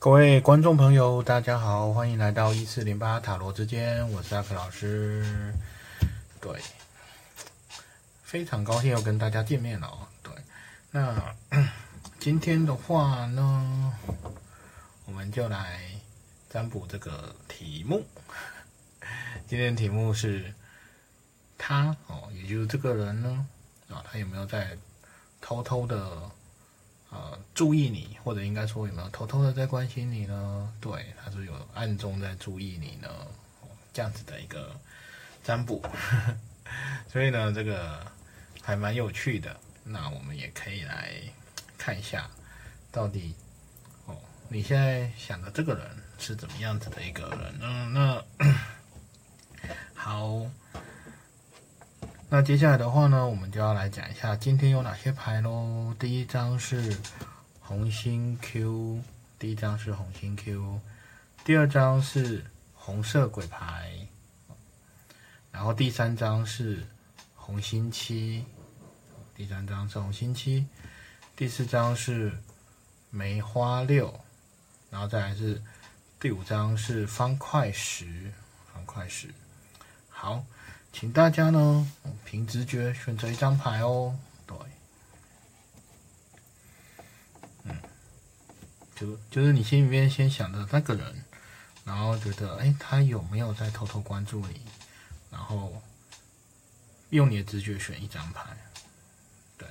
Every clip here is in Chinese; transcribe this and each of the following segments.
各位观众朋友，大家好，欢迎来到一四零八塔罗之间，我是阿克老师。对，非常高兴又跟大家见面了。对，那 今天的话呢，我们就来占卜这个题目。今天题目是他哦，也就是这个人呢，啊，他有没有在偷偷的？呃，注意你，或者应该说有没有偷偷的在关心你呢？对，他是有暗中在注意你呢，这样子的一个占卜。所以呢，这个还蛮有趣的。那我们也可以来看一下，到底哦，你现在想的这个人是怎么样子的一个人？嗯，那 好。那接下来的话呢，我们就要来讲一下今天有哪些牌喽。第一张是红心 Q，第一张是红心 Q，第二张是红色鬼牌，然后第三张是红心七，第三张是红心七，第四张是梅花六，然后再来是第五张是方块十，方块十，好。请大家呢凭直觉选择一张牌哦。对，嗯，就就是你心里面先想的那个人，然后觉得哎，他有没有在偷偷关注你？然后用你的直觉选一张牌。对，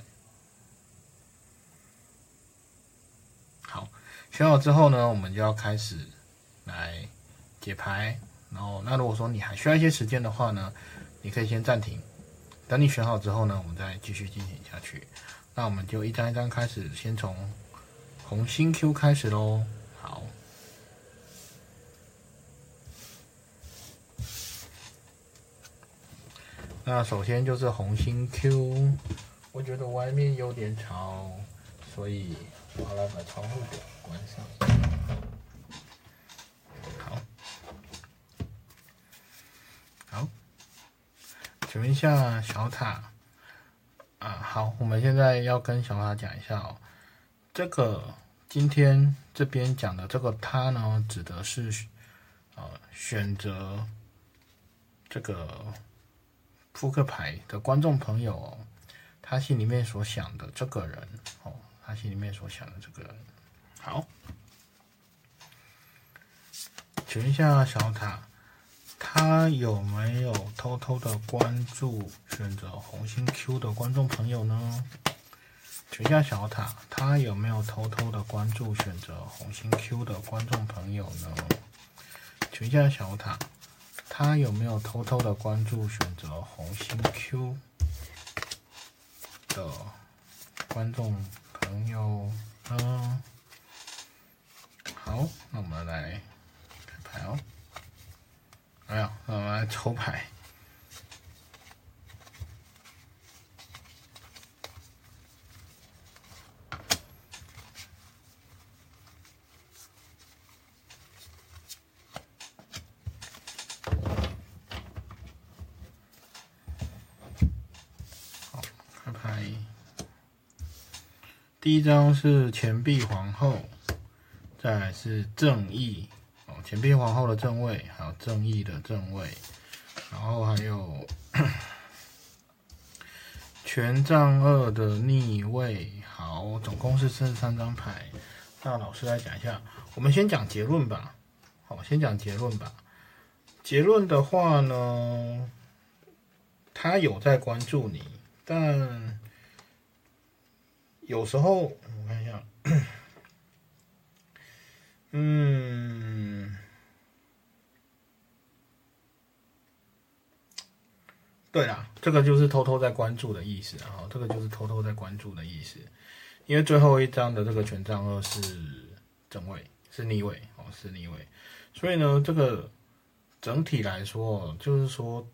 好，选好之后呢，我们就要开始来解牌。然后，那如果说你还需要一些时间的话呢？你可以先暂停，等你选好之后呢，我们再继续进行下去。那我们就一张一张开始，先从红心 Q 开始喽。好，那首先就是红心 Q，我觉得外面有点吵，所以我来把窗户给关上。请问一下小塔啊，好，我们现在要跟小塔讲一下哦。这个今天这边讲的这个他呢，指的是呃选择这个扑克牌的观众朋友哦，他心里面所想的这个人哦，他心里面所想的这个人。好，请问一下小塔。他有没有偷偷的关注选择红心 Q 的观众朋友呢？请下小塔，他有没有偷偷的关注选择红心 Q 的观众朋友呢？请下小塔，他有没有偷偷的关注选择红心 Q 的观众朋友呢？好，那我们来开牌哦。哎呀，我们来抽牌。好，开牌。第一张是钱币皇后，再来是正义。哦钱币皇后的正位，正义的正位，然后还有 权杖二的逆位。好，总共是剩三张牌。那老师来讲一下，我们先讲结论吧。好，先讲结论吧。结论的话呢，他有在关注你，但有时候我看一下，嗯。对啦，这个就是偷偷在关注的意思，然后这个就是偷偷在关注的意思，因为最后一张的这个权杖二是正位，是逆位哦，是逆位，所以呢，这个整体来说，就是说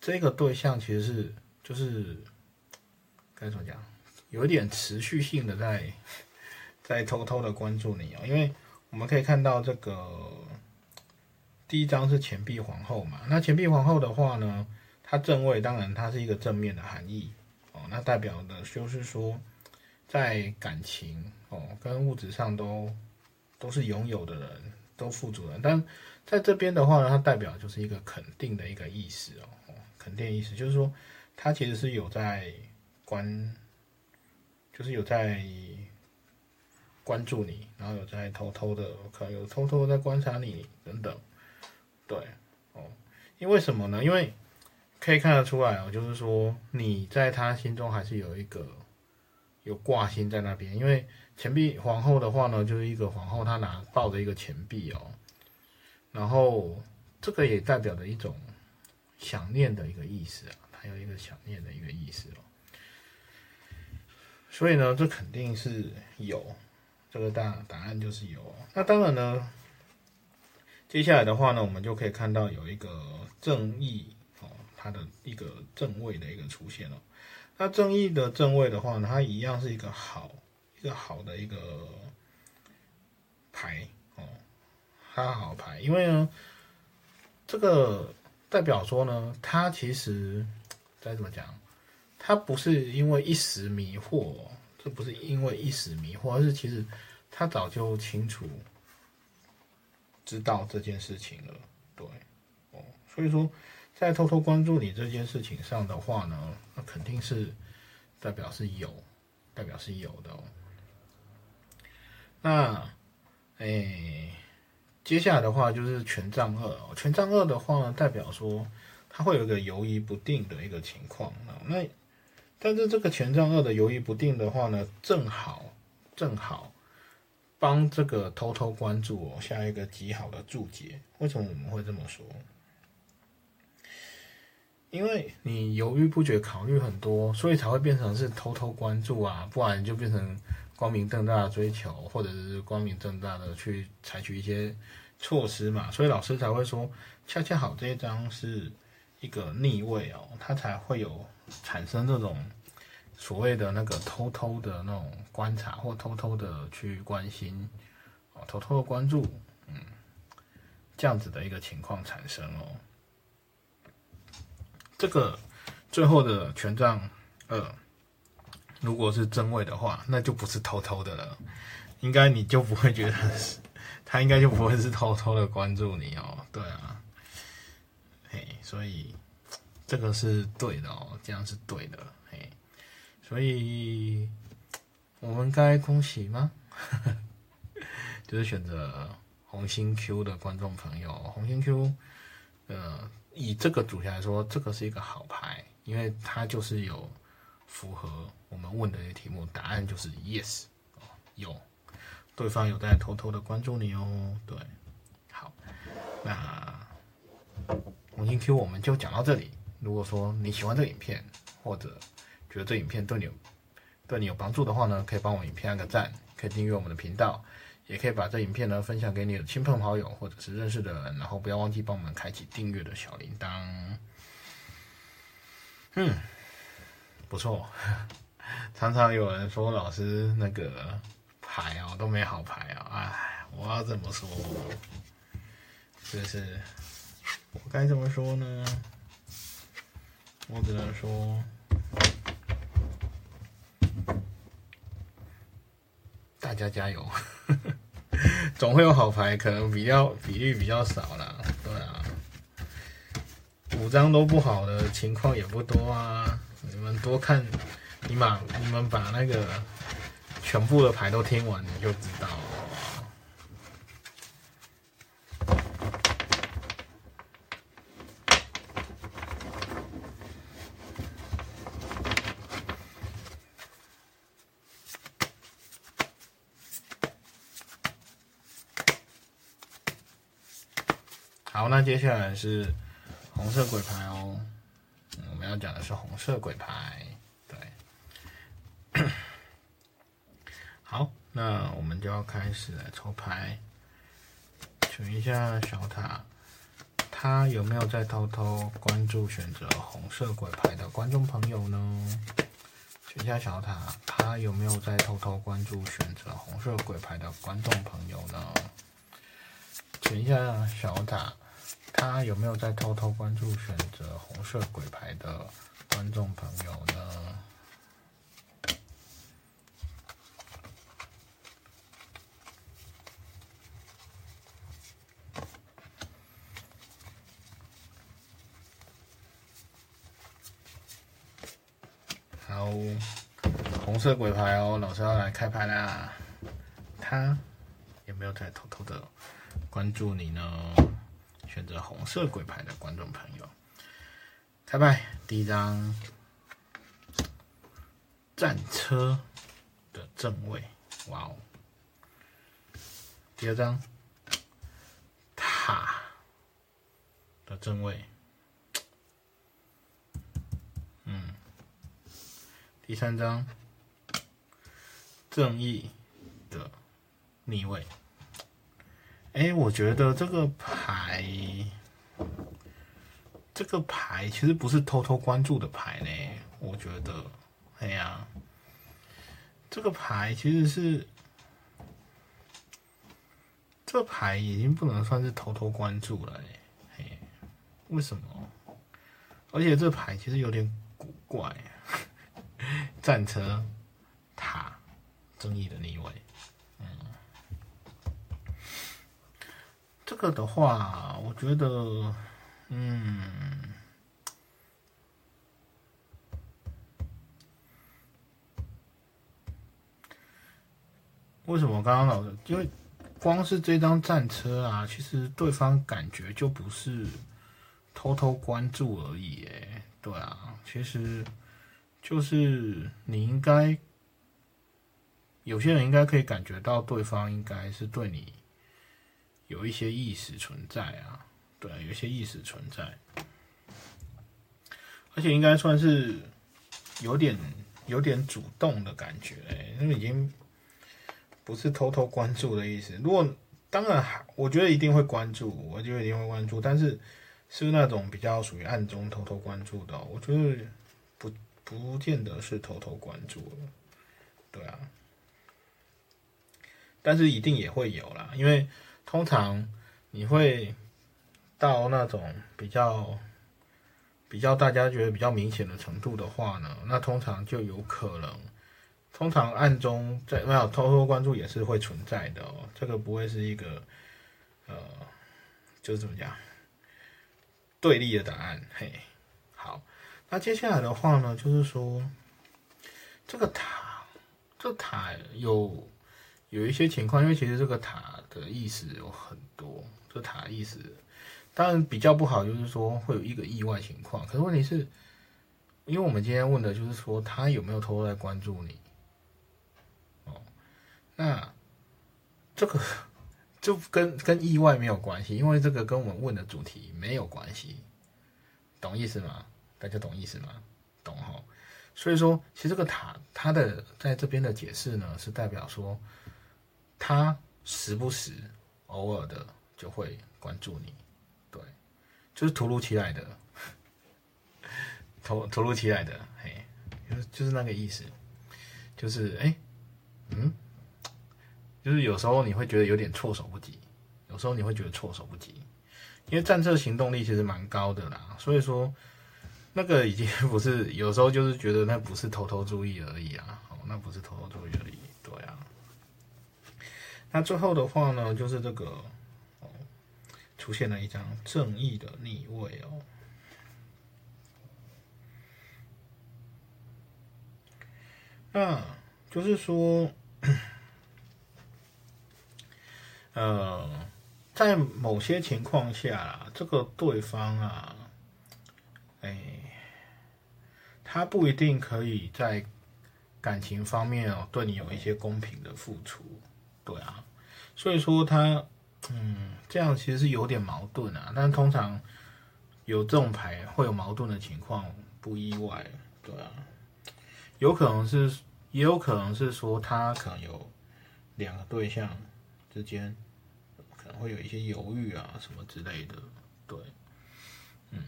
这个对象其实是就是该怎么讲，有一点持续性的在 在偷偷的关注你哦，因为我们可以看到这个第一张是钱币皇后嘛，那钱币皇后的话呢？它正位当然它是一个正面的含义哦，那代表的就是说，在感情哦跟物质上都都是拥有的人，都富足人。但在这边的话呢，它代表就是一个肯定的一个意思哦，肯定意思就是说，他其实是有在关，就是有在关注你，然后有在偷偷的，可能有偷偷在观察你等等。对，哦，因为什么呢？因为可以看得出来哦，就是说你在他心中还是有一个有挂心在那边。因为钱币皇后的话呢，就是一个皇后，她拿抱着一个钱币哦。然后，这个也代表着一种想念的一个意思啊，它有一个想念的一个意思哦。所以呢，这肯定是有，这个答答案就是有。那当然呢，接下来的话呢，我们就可以看到有一个正义，它的一个正位的一个出现了。那正义的正位的话呢，它一样是一个好，一个好的一个牌哦。它好牌，因为呢，这个代表说呢，他其实该怎么讲？他不是因为一时迷惑，这不是因为一时迷惑，而是其实他早就清楚知道这件事情了。对，哦，所以说在偷偷关注你这件事情上的话呢，那肯定是代表是有，代表是有的哦。那，哎。接下来的话就是权杖二哦，权杖二的话呢，代表说它会有一个犹豫不定的一个情况啊。那但是这个权杖二的犹豫不定的话呢，正好正好帮这个偷偷关注哦下一个极好的注解。为什么我们会这么说？因为你犹豫不决，考虑很多，所以才会变成是偷偷关注啊，不然就变成。光明正大的追求，或者是光明正大的去采取一些措施嘛，所以老师才会说，恰恰好这一张是一个逆位哦，它才会有产生这种所谓的那个偷偷的那种观察，或偷偷的去关心，哦，偷偷的关注，嗯，这样子的一个情况产生哦。这个最后的权杖二。如果是真位的话，那就不是偷偷的了，应该你就不会觉得是，他应该就不会是偷偷的关注你哦。对啊，嘿，所以这个是对的哦，这样是对的，嘿，所以我们该恭喜吗？就是选择红心 Q 的观众朋友，红心 Q，呃，以这个主题来说，这个是一个好牌，因为它就是有。符合我们问的题目，答案就是 yes，有，对方有在偷偷的关注你哦，对，好，那红心 Q 我们就讲到这里。如果说你喜欢这个影片，或者觉得这影片对你对你有帮助的话呢，可以帮我影片按个赞，可以订阅我们的频道，也可以把这影片呢分享给你的亲朋好友或者是认识的人，然后不要忘记帮我们开启订阅的小铃铛。嗯。不错，常常有人说老师那个牌哦都没好牌啊，哎，我要怎么说？就是我该怎么说呢？我只能说大家加油，总会有好牌，可能比较比例比较少啦。对啊，五张都不好的情况也不多啊。你们多看，你把你们把那个全部的牌都听完，你就知道了。好，那接下来是红色鬼牌哦。我们要讲的是红色鬼牌，对。好，那我们就要开始来抽牌，选一下小塔，他有没有在偷偷关注选择红色鬼牌的观众朋友呢？选一下小塔，他有没有在偷偷关注选择红色鬼牌的观众朋友呢？选一下小塔。他有没有在偷偷关注选择红色鬼牌的观众朋友呢？好，红色鬼牌哦，老师要来开牌啦。他有没有在偷偷的关注你呢？选择红色鬼牌的观众朋友，开牌第一张战车的正位，哇哦！第二张塔的正位，嗯，第三张正义的逆位。哎，我觉得这个牌，这个牌其实不是偷偷关注的牌呢。我觉得，哎呀，这个牌其实是，这牌已经不能算是偷偷关注了。哎，为什么？而且这牌其实有点古怪，战车塔正义的逆位。这个的话，我觉得，嗯，为什么刚刚老师？因为光是这张战车啊，其实对方感觉就不是偷偷关注而已，哎，对啊，其实就是你应该有些人应该可以感觉到对方应该是对你。有一些意识存在啊，对，有一些意识存在，而且应该算是有点有点主动的感觉，哎，那已经不是偷偷关注的意思。如果当然，我觉得一定会关注，我觉得一定会关注，但是是那种比较属于暗中偷偷关注的，我觉得不不见得是偷偷关注了，对啊，但是一定也会有啦，因为。通常你会到那种比较比较大家觉得比较明显的程度的话呢，那通常就有可能，通常暗中在没有偷偷关注也是会存在的哦。这个不会是一个呃，就是怎么讲对立的答案。嘿，好，那接下来的话呢，就是说这个塔，这塔有。有一些情况，因为其实这个塔的意思有很多，这塔意思当然比较不好，就是说会有一个意外情况。可是问题是，因为我们今天问的就是说他有没有偷偷在关注你，哦，那这个就跟跟意外没有关系，因为这个跟我们问的主题没有关系，懂意思吗？大家懂意思吗？懂哈？所以说，其实这个塔它的在这边的解释呢，是代表说。他时不时、偶尔的就会关注你，对，就是突如其来的，突突如其来的，嘿，就是就是那个意思，就是哎，嗯，就是有时候你会觉得有点措手不及，有时候你会觉得措手不及，因为战车行动力其实蛮高的啦，所以说那个已经不是有时候就是觉得那不是偷偷注意而已啊，哦，那不是偷偷注意而已。那最后的话呢，就是这个哦，出现了一张正义的逆位哦。那就是说，呃，在某些情况下，这个对方啊，哎，他不一定可以在感情方面哦，对你有一些公平的付出。对啊，所以说他，嗯，这样其实是有点矛盾啊。但通常有这种牌会有矛盾的情况，不意外。对啊，有可能是，也有可能是说他可能有两个对象之间可能会有一些犹豫啊什么之类的。对，嗯，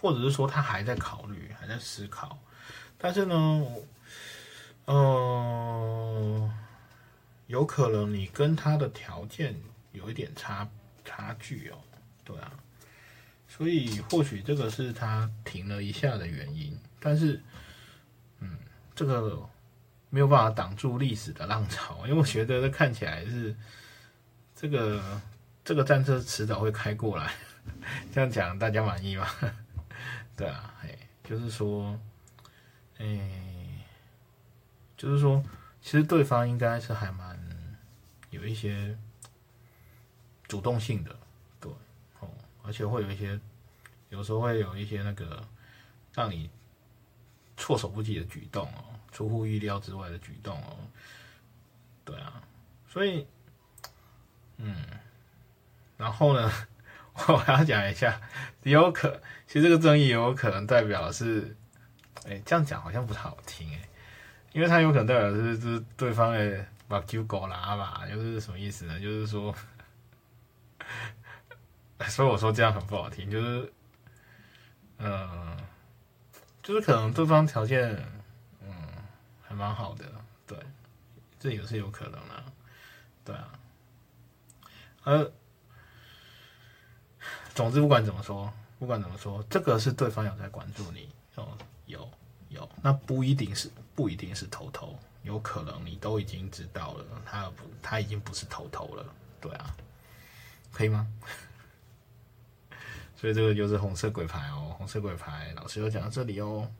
或者是说他还在考虑，还在思考。但是呢，嗯。有可能你跟他的条件有一点差差距哦，对啊，所以或许这个是他停了一下的原因，但是，嗯，这个没有办法挡住历史的浪潮，因为我觉得这看起来是这个这个战车迟早会开过来，这样讲大家满意吗？对啊，哎，就是说，哎。就是说，其实对方应该是还蛮有一些主动性的，对，哦，而且会有一些，有时候会有一些那个让你措手不及的举动哦，出乎意料之外的举动哦，对啊，所以，嗯，然后呢，我还要讲一下，有可，其实这个争议有可能代表是，哎，这样讲好像不太好听哎。因为他有可能代表是是对方的把酒狗拉吧，就是什么意思呢？就是说，所以我说这样很不好听，就是，嗯，就是可能对方条件，嗯，还蛮好的，对，这也是有可能的，对啊，而总之不管怎么说，不管怎么说，这个是对方有在关注你哦，有。有，那不一定是，不一定是偷偷，有可能你都已经知道了，他不，他已经不是偷偷了，对啊，可以吗？所以这个就是红色鬼牌哦，红色鬼牌，老师又讲到这里哦，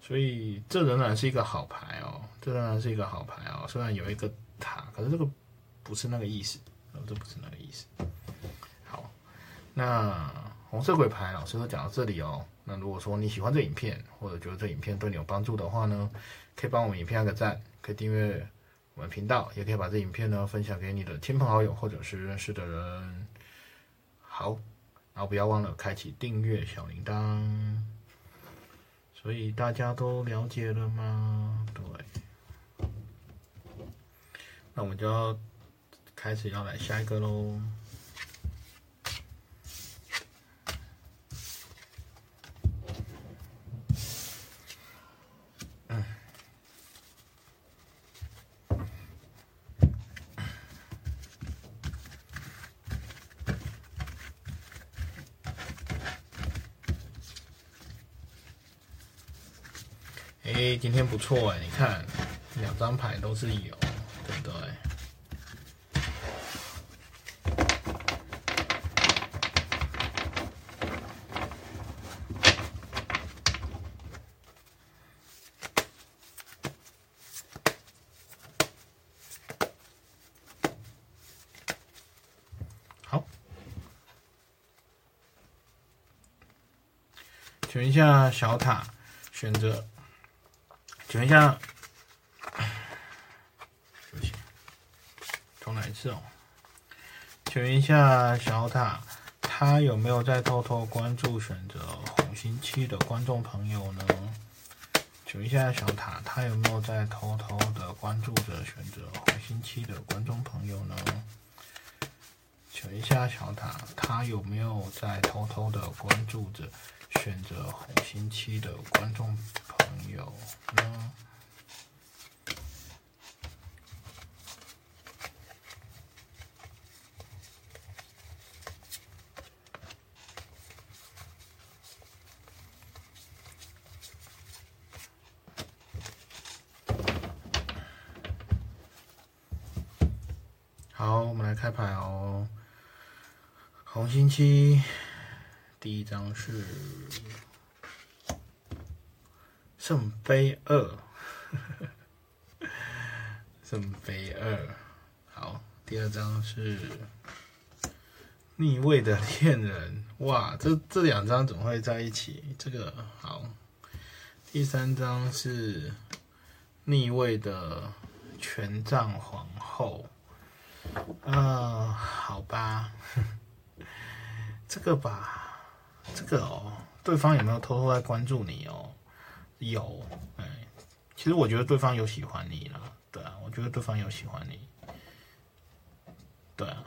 所以这仍然是一个好牌哦，这仍然是一个好牌哦，虽然有一个塔，可是这个不是那个意思，这不是那个意思。好，那红色鬼牌，老师都讲到这里哦。那如果说你喜欢这影片，或者觉得这影片对你有帮助的话呢，可以帮我们影片按个赞，可以订阅我们频道，也可以把这影片呢分享给你的亲朋好友或者是认识的人。好，然后不要忘了开启订阅小铃铛。所以大家都了解了吗？对，那我们就要开始要来下一个喽。哎，今天不错哎，你看两张牌都是有，对不对？好，选一下小塔，选择。选一下，不起，重来一次哦。选一下小塔，他有没有在偷偷关注选择红心七的观众朋友呢？选一下小塔，他有没有在偷偷的关注着选择红心七的观众朋友呢？选一下小塔，他有没有在偷偷的关注着选择红心七的观众？有呢。好，我们来开牌哦。红星期第一张是。圣杯二，圣杯二，好，第二张是逆位的恋人，哇，这这两张怎么会在一起？这个好，第三张是逆位的权杖皇后，啊，好吧，这个吧，这个哦，对方有没有偷偷在关注你哦？有，哎，其实我觉得对方有喜欢你了，对啊，我觉得对方有喜欢你，对啊，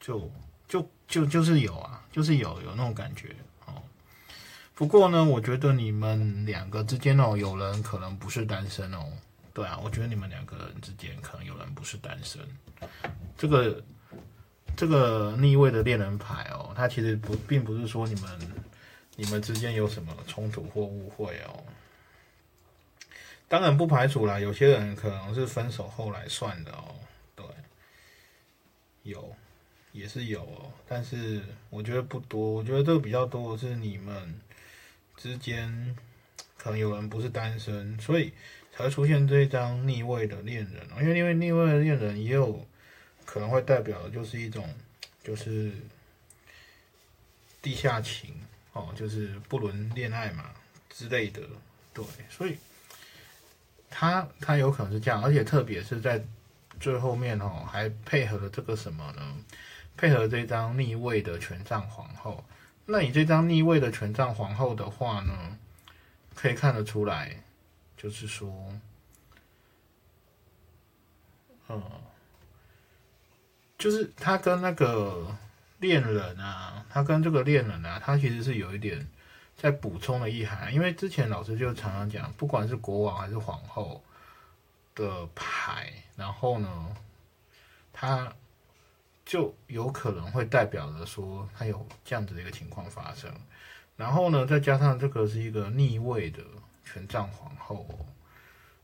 就就就就是有啊，就是有有那种感觉哦。不过呢，我觉得你们两个之间哦，有人可能不是单身哦，对啊，我觉得你们两个人之间可能有人不是单身。这个这个逆位的恋人牌哦，它其实不并不是说你们。你们之间有什么冲突或误会哦？当然不排除啦，有些人可能是分手后来算的哦。对，有，也是有哦。但是我觉得不多，我觉得这个比较多的是你们之间可能有人不是单身，所以才会出现这一张逆位的恋人。因为因为逆位的恋人也有可能会代表的就是一种就是地下情哦，就是不伦恋爱嘛之类的。对，所以他他有可能是这样，而且特别是在最后面哦，还配合了这个什么呢？配合这张逆位的权杖皇后。那你这张逆位的权杖皇后的话呢，可以看得出来，就是说，嗯，就是他跟那个恋人啊，他跟这个恋人啊，他其实是有一点在补充的意涵。因为之前老师就常常讲，不管是国王还是皇后的牌，然后呢，他。就有可能会代表着说他有这样子的一个情况发生，然后呢，再加上这个是一个逆位的权杖皇后，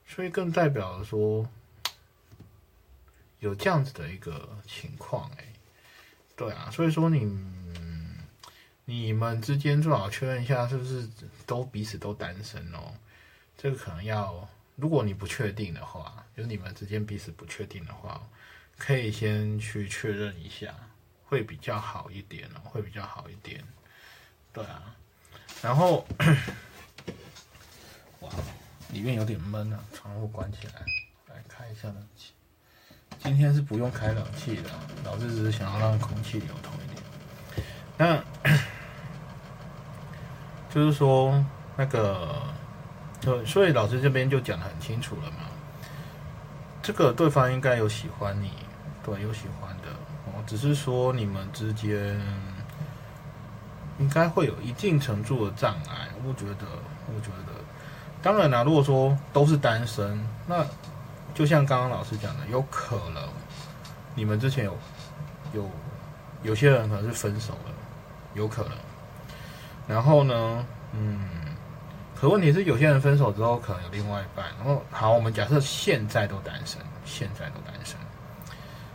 所以更代表了说有这样子的一个情况，哎，对啊，所以说你你们之间最好确认一下是不是都彼此都单身哦，这个可能要如果你不确定的话，就你们之间彼此不确定的话。可以先去确认一下，会比较好一点哦，会比较好一点。对啊，然后，哇，里面有点闷啊，窗户关起来，来开一下冷气。今天是不用开冷气的，老师只是想要让空气流通一点。那，就是说那个，就所以老师这边就讲的很清楚了嘛，这个对方应该有喜欢你。对，有喜欢的哦，只是说你们之间应该会有一定程度的障碍。我觉得，我觉得，当然啦，如果说都是单身，那就像刚刚老师讲的，有可能你们之前有有有些人可能是分手了，有可能。然后呢，嗯，可问题是有些人分手之后可能有另外一半。然后好，我们假设现在都单身，现在都单身。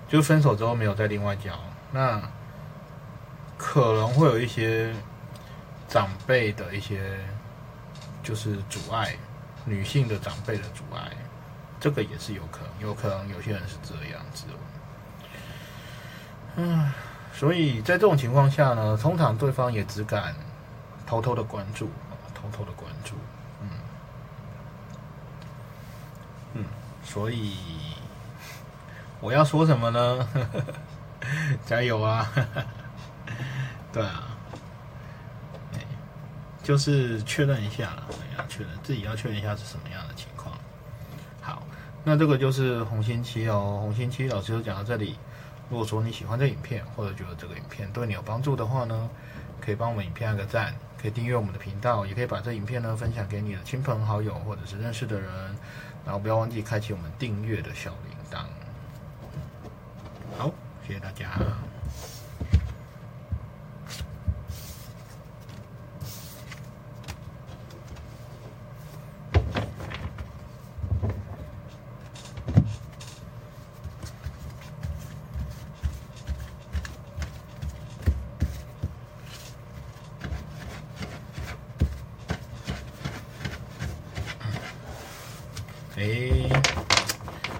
就分手之后没有再另外交，那可能会有一些长辈的一些就是阻碍，女性的长辈的阻碍，这个也是有可能，有可能有些人是这样子。嗯，所以在这种情况下呢，通常对方也只敢偷偷的关注，偷偷的关注，嗯，嗯，所以。我要说什么呢？加油啊！对啊，就是确认一下了，要确认自己要确认一下是什么样的情况。好，那这个就是红心七哦，红心七老师就讲到这里。如果说你喜欢这影片，或者觉得这个影片对你有帮助的话呢，可以帮我们影片按个赞，可以订阅我们的频道，也可以把这影片呢分享给你的亲朋好友或者是认识的人，然后不要忘记开启我们订阅的小铃铛。好，谢谢大家。哎，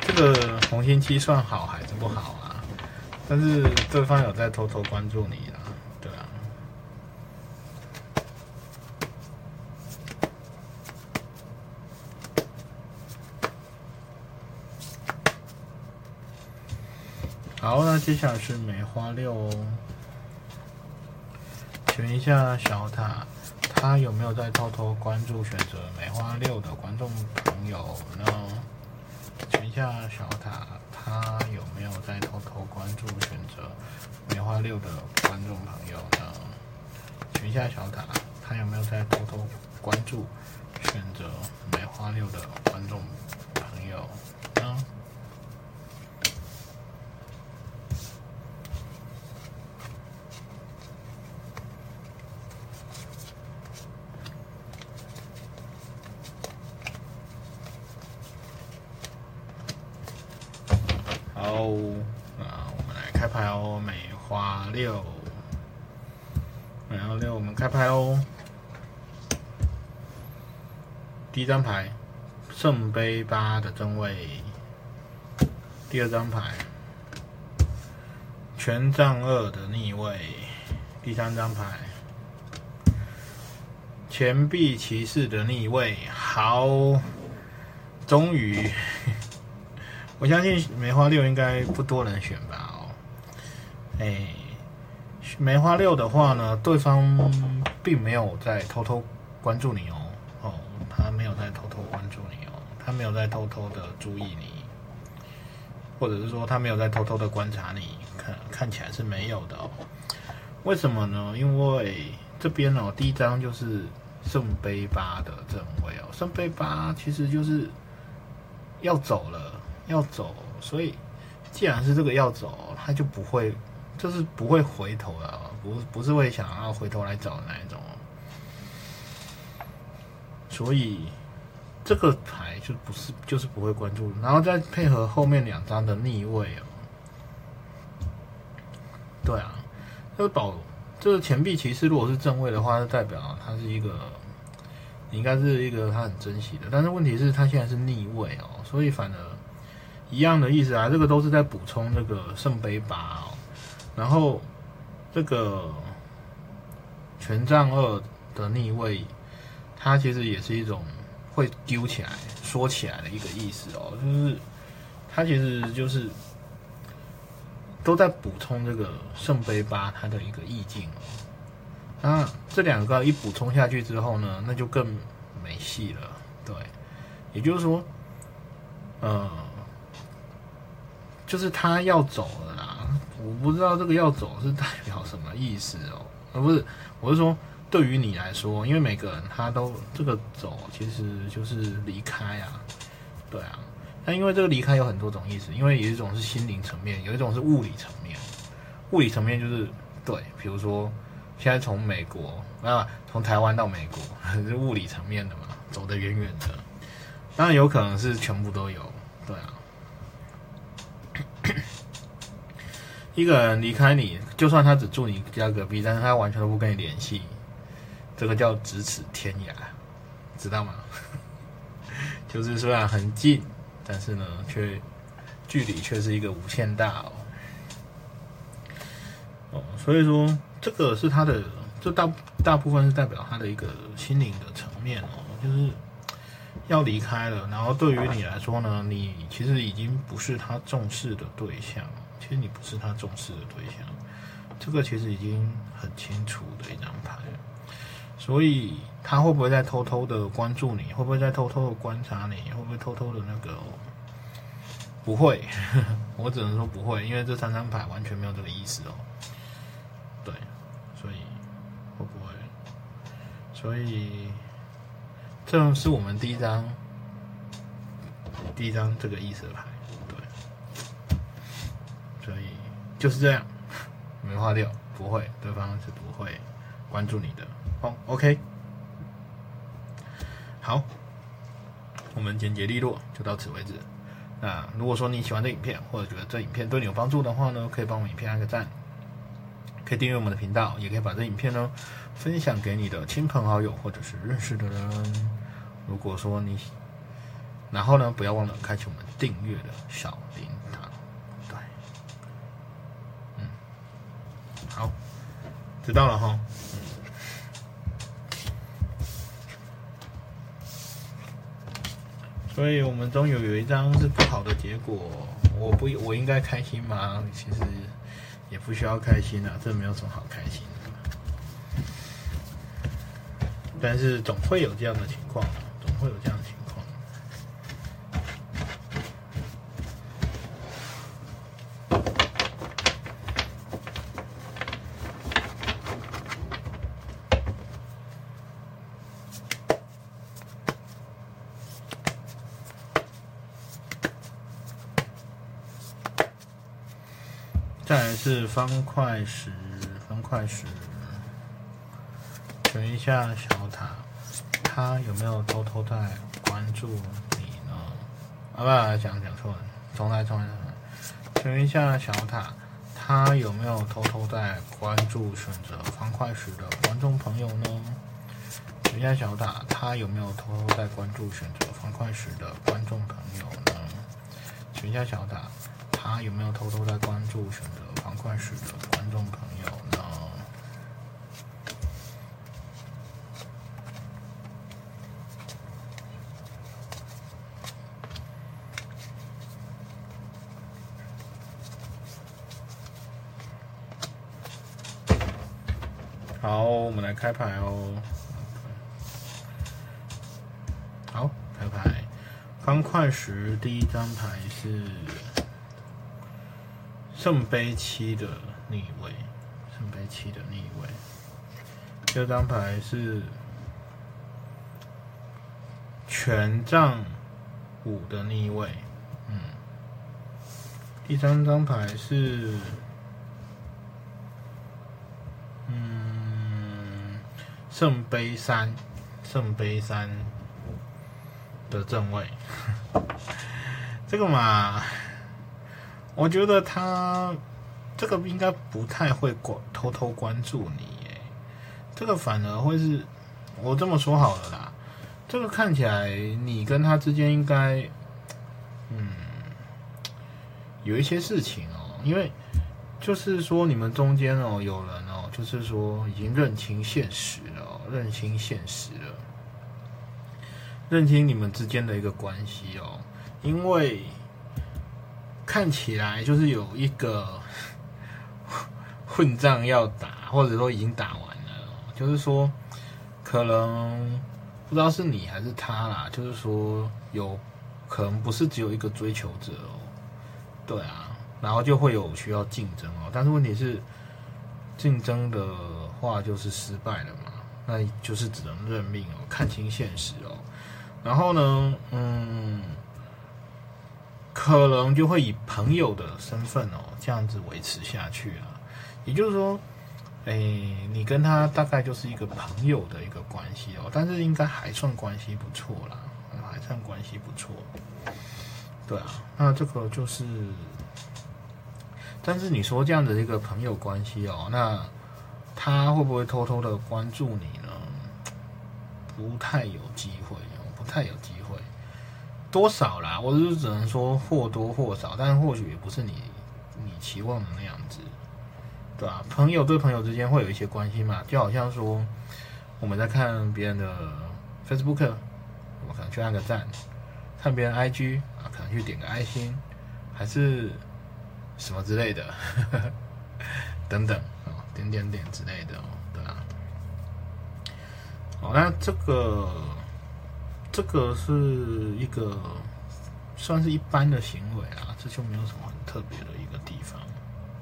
这个红心七算好还是不好啊？但是对方有在偷偷关注你啦，对啊。好，那接下来是梅花六哦。请问一下小塔，他有没有在偷偷关注选择梅花六的观众朋友呢？请问一下小塔。他有没有在偷偷关注选择梅花六的观众朋友呢？群下小塔，他有没有在偷偷关注选择梅花六的观众朋友呢？哦，啊，我们来开牌哦，梅花六，梅花六，我们开牌哦。第一张牌圣杯八的正位，第二张牌权杖二的逆位，第三张牌钱币骑士的逆位。好，终于，我相信梅花六应该不多人选吧？哦，哎，梅花六的话呢，对方并没有在偷偷关注你哦，哦，他没有在偷偷关注你哦，他没有在偷偷的注意你，或者是说他没有在偷偷的观察你，看看起来是没有的哦。为什么呢？因为这边哦，第一张就是圣杯八的正位哦，圣杯八其实就是要走了，要走，所以既然是这个要走，他就不会，就是不会回头了，不不是会想要回头来找的那一种。所以这个牌就不是，就是不会关注，然后再配合后面两张的逆位哦。对啊，这个宝，这个钱币骑士如果是正位的话，就代表它是一个，应该是一个他很珍惜的。但是问题是，他现在是逆位哦，所以反而一样的意思啊，这个都是在补充这个圣杯八哦。然后这个权杖二的逆位。它其实也是一种会丢起来、缩起来的一个意思哦，就是它其实就是都在补充这个圣杯八它的一个意境哦。那这两个一补充下去之后呢，那就更没戏了。对，也就是说，呃，就是他要走了啦。我不知道这个要走是代表什么意思哦，而不是，我是说。对于你来说，因为每个人他都这个走，其实就是离开啊，对啊。那因为这个离开有很多种意思，因为有一种是心灵层面，有一种是物理层面。物理层面就是对，比如说现在从美国啊，从台湾到美国 是物理层面的嘛，走得远远的。当然有可能是全部都有，对啊。一个人离开你，就算他只住你家隔壁，但是他完全都不跟你联系。这个叫咫尺天涯，知道吗？就是虽然很近，但是呢，却距离却是一个无限大哦。哦，所以说这个是他的，这大大部分是代表他的一个心灵的层面哦，就是要离开了。然后对于你来说呢，你其实已经不是他重视的对象，其实你不是他重视的对象，这个其实已经很清楚的一张牌。所以他会不会在偷偷的关注你？会不会在偷偷的观察你？会不会偷偷的那个？不会，我只能说不会，因为这三张牌完全没有这个意思哦。对，所以会不会？所以这是我们第一张，第一张这个意思的牌。对，所以就是这样，没花六不会，对方是不会关注你的。哦 OK，好，我们简洁利落就到此为止。那如果说你喜欢这影片，或者觉得这影片对你有帮助的话呢，可以帮我们影片按个赞，可以订阅我们的频道，也可以把这影片呢分享给你的亲朋好友或者是认识的人。如果说你，然后呢，不要忘了开启我们订阅的小铃铛。对，嗯，好，知道了哈。所以我们终于有一张是不好的结果，我不我应该开心吗？其实也不需要开心啊，这没有什么好开心的。但是总会有这样的情况，总会有这样情况。再来方块石，方块石，选一下小塔，他有没有偷偷在关注你呢？啊不，讲讲错了，重来重来重来，选一下小塔，他有没有偷偷在关注选择方块石的观众朋友呢？请问一下小塔，他有没有偷偷在关注选择方块石的观众朋友呢？请问一下小塔，他有没有偷偷在关注选择块时的观众朋友呢？好，我们来开牌哦。好，开牌。方块石第一张牌是圣杯七的逆位，圣杯七的逆位。第二张牌是权杖五的逆位，嗯。第三张牌是嗯。圣杯三，圣杯三的正位，这个嘛，我觉得他这个应该不太会关偷偷关注你，耶，这个反而会是，我这么说好了啦，这个看起来你跟他之间应该，嗯，有一些事情哦，因为就是说你们中间哦有人哦，就是说已经认清现实了。认清现实了，认清你们之间的一个关系哦，因为看起来就是有一个混账要打，或者说已经打完了，就是说可能不知道是你还是他啦，就是说有可能不是只有一个追求者哦，对啊，然后就会有需要竞争哦，但是问题是竞争的话就是失败了嘛。那就是只能认命哦，看清现实哦。然后呢，嗯，可能就会以朋友的身份哦，这样子维持下去啊。也就是说，哎，你跟他大概就是一个朋友的一个关系哦，但是应该还算关系不错啦，还算关系不错。对啊，那这个就是，但是你说这样的一个朋友关系哦，那。他会不会偷偷的关注你呢？不太有机会哦，不太有机会。多少啦？我就只能说或多或少，但或许也不是你你期望的那样子，对吧？朋友对朋友之间会有一些关系嘛，就好像说我们在看别人的 Facebook，我可能去按个赞；看别人 IG 啊，可能去点个爱心，还是什么之类的，呵呵等等啊。点点点之类的哦，对啊。好，那这个这个是一个算是一般的行为啊，这就没有什么很特别的一个地方，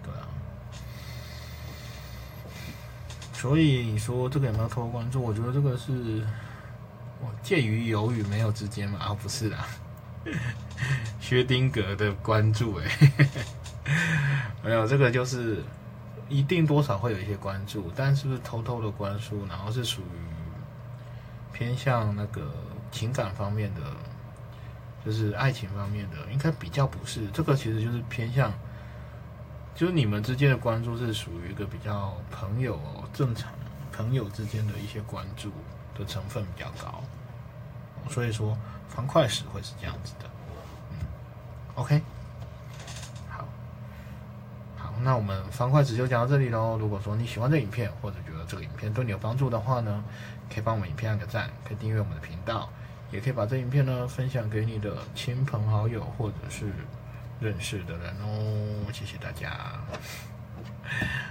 对啊。所以你说这个有没有偷偷关注？我觉得这个是我介于有与没有之间嘛，啊不是啦，薛丁格的关注哎，没有这个就是。一定多少会有一些关注，但是不是偷偷的关注，然后是属于偏向那个情感方面的，就是爱情方面的，应该比较不是。这个其实就是偏向，就是你们之间的关注是属于一个比较朋友正常朋友之间的一些关注的成分比较高，所以说方块石会是这样子的。嗯，OK。好那我们方块石就讲到这里喽。如果说你喜欢这影片，或者觉得这个影片对你有帮助的话呢，可以帮我们影片按个赞，可以订阅我们的频道，也可以把这影片呢分享给你的亲朋好友或者是认识的人哦。谢谢大家。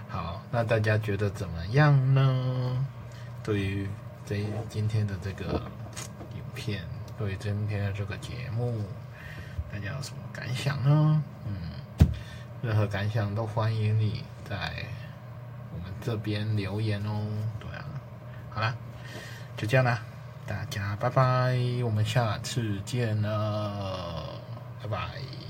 好，那大家觉得怎么样呢？对于这今天的这个影片，对于今天的这个节目，大家有什么感想呢？嗯。任何感想都欢迎你在我们这边留言哦。对啊，好了，就这样啦，大家拜拜，我们下次见了，拜拜。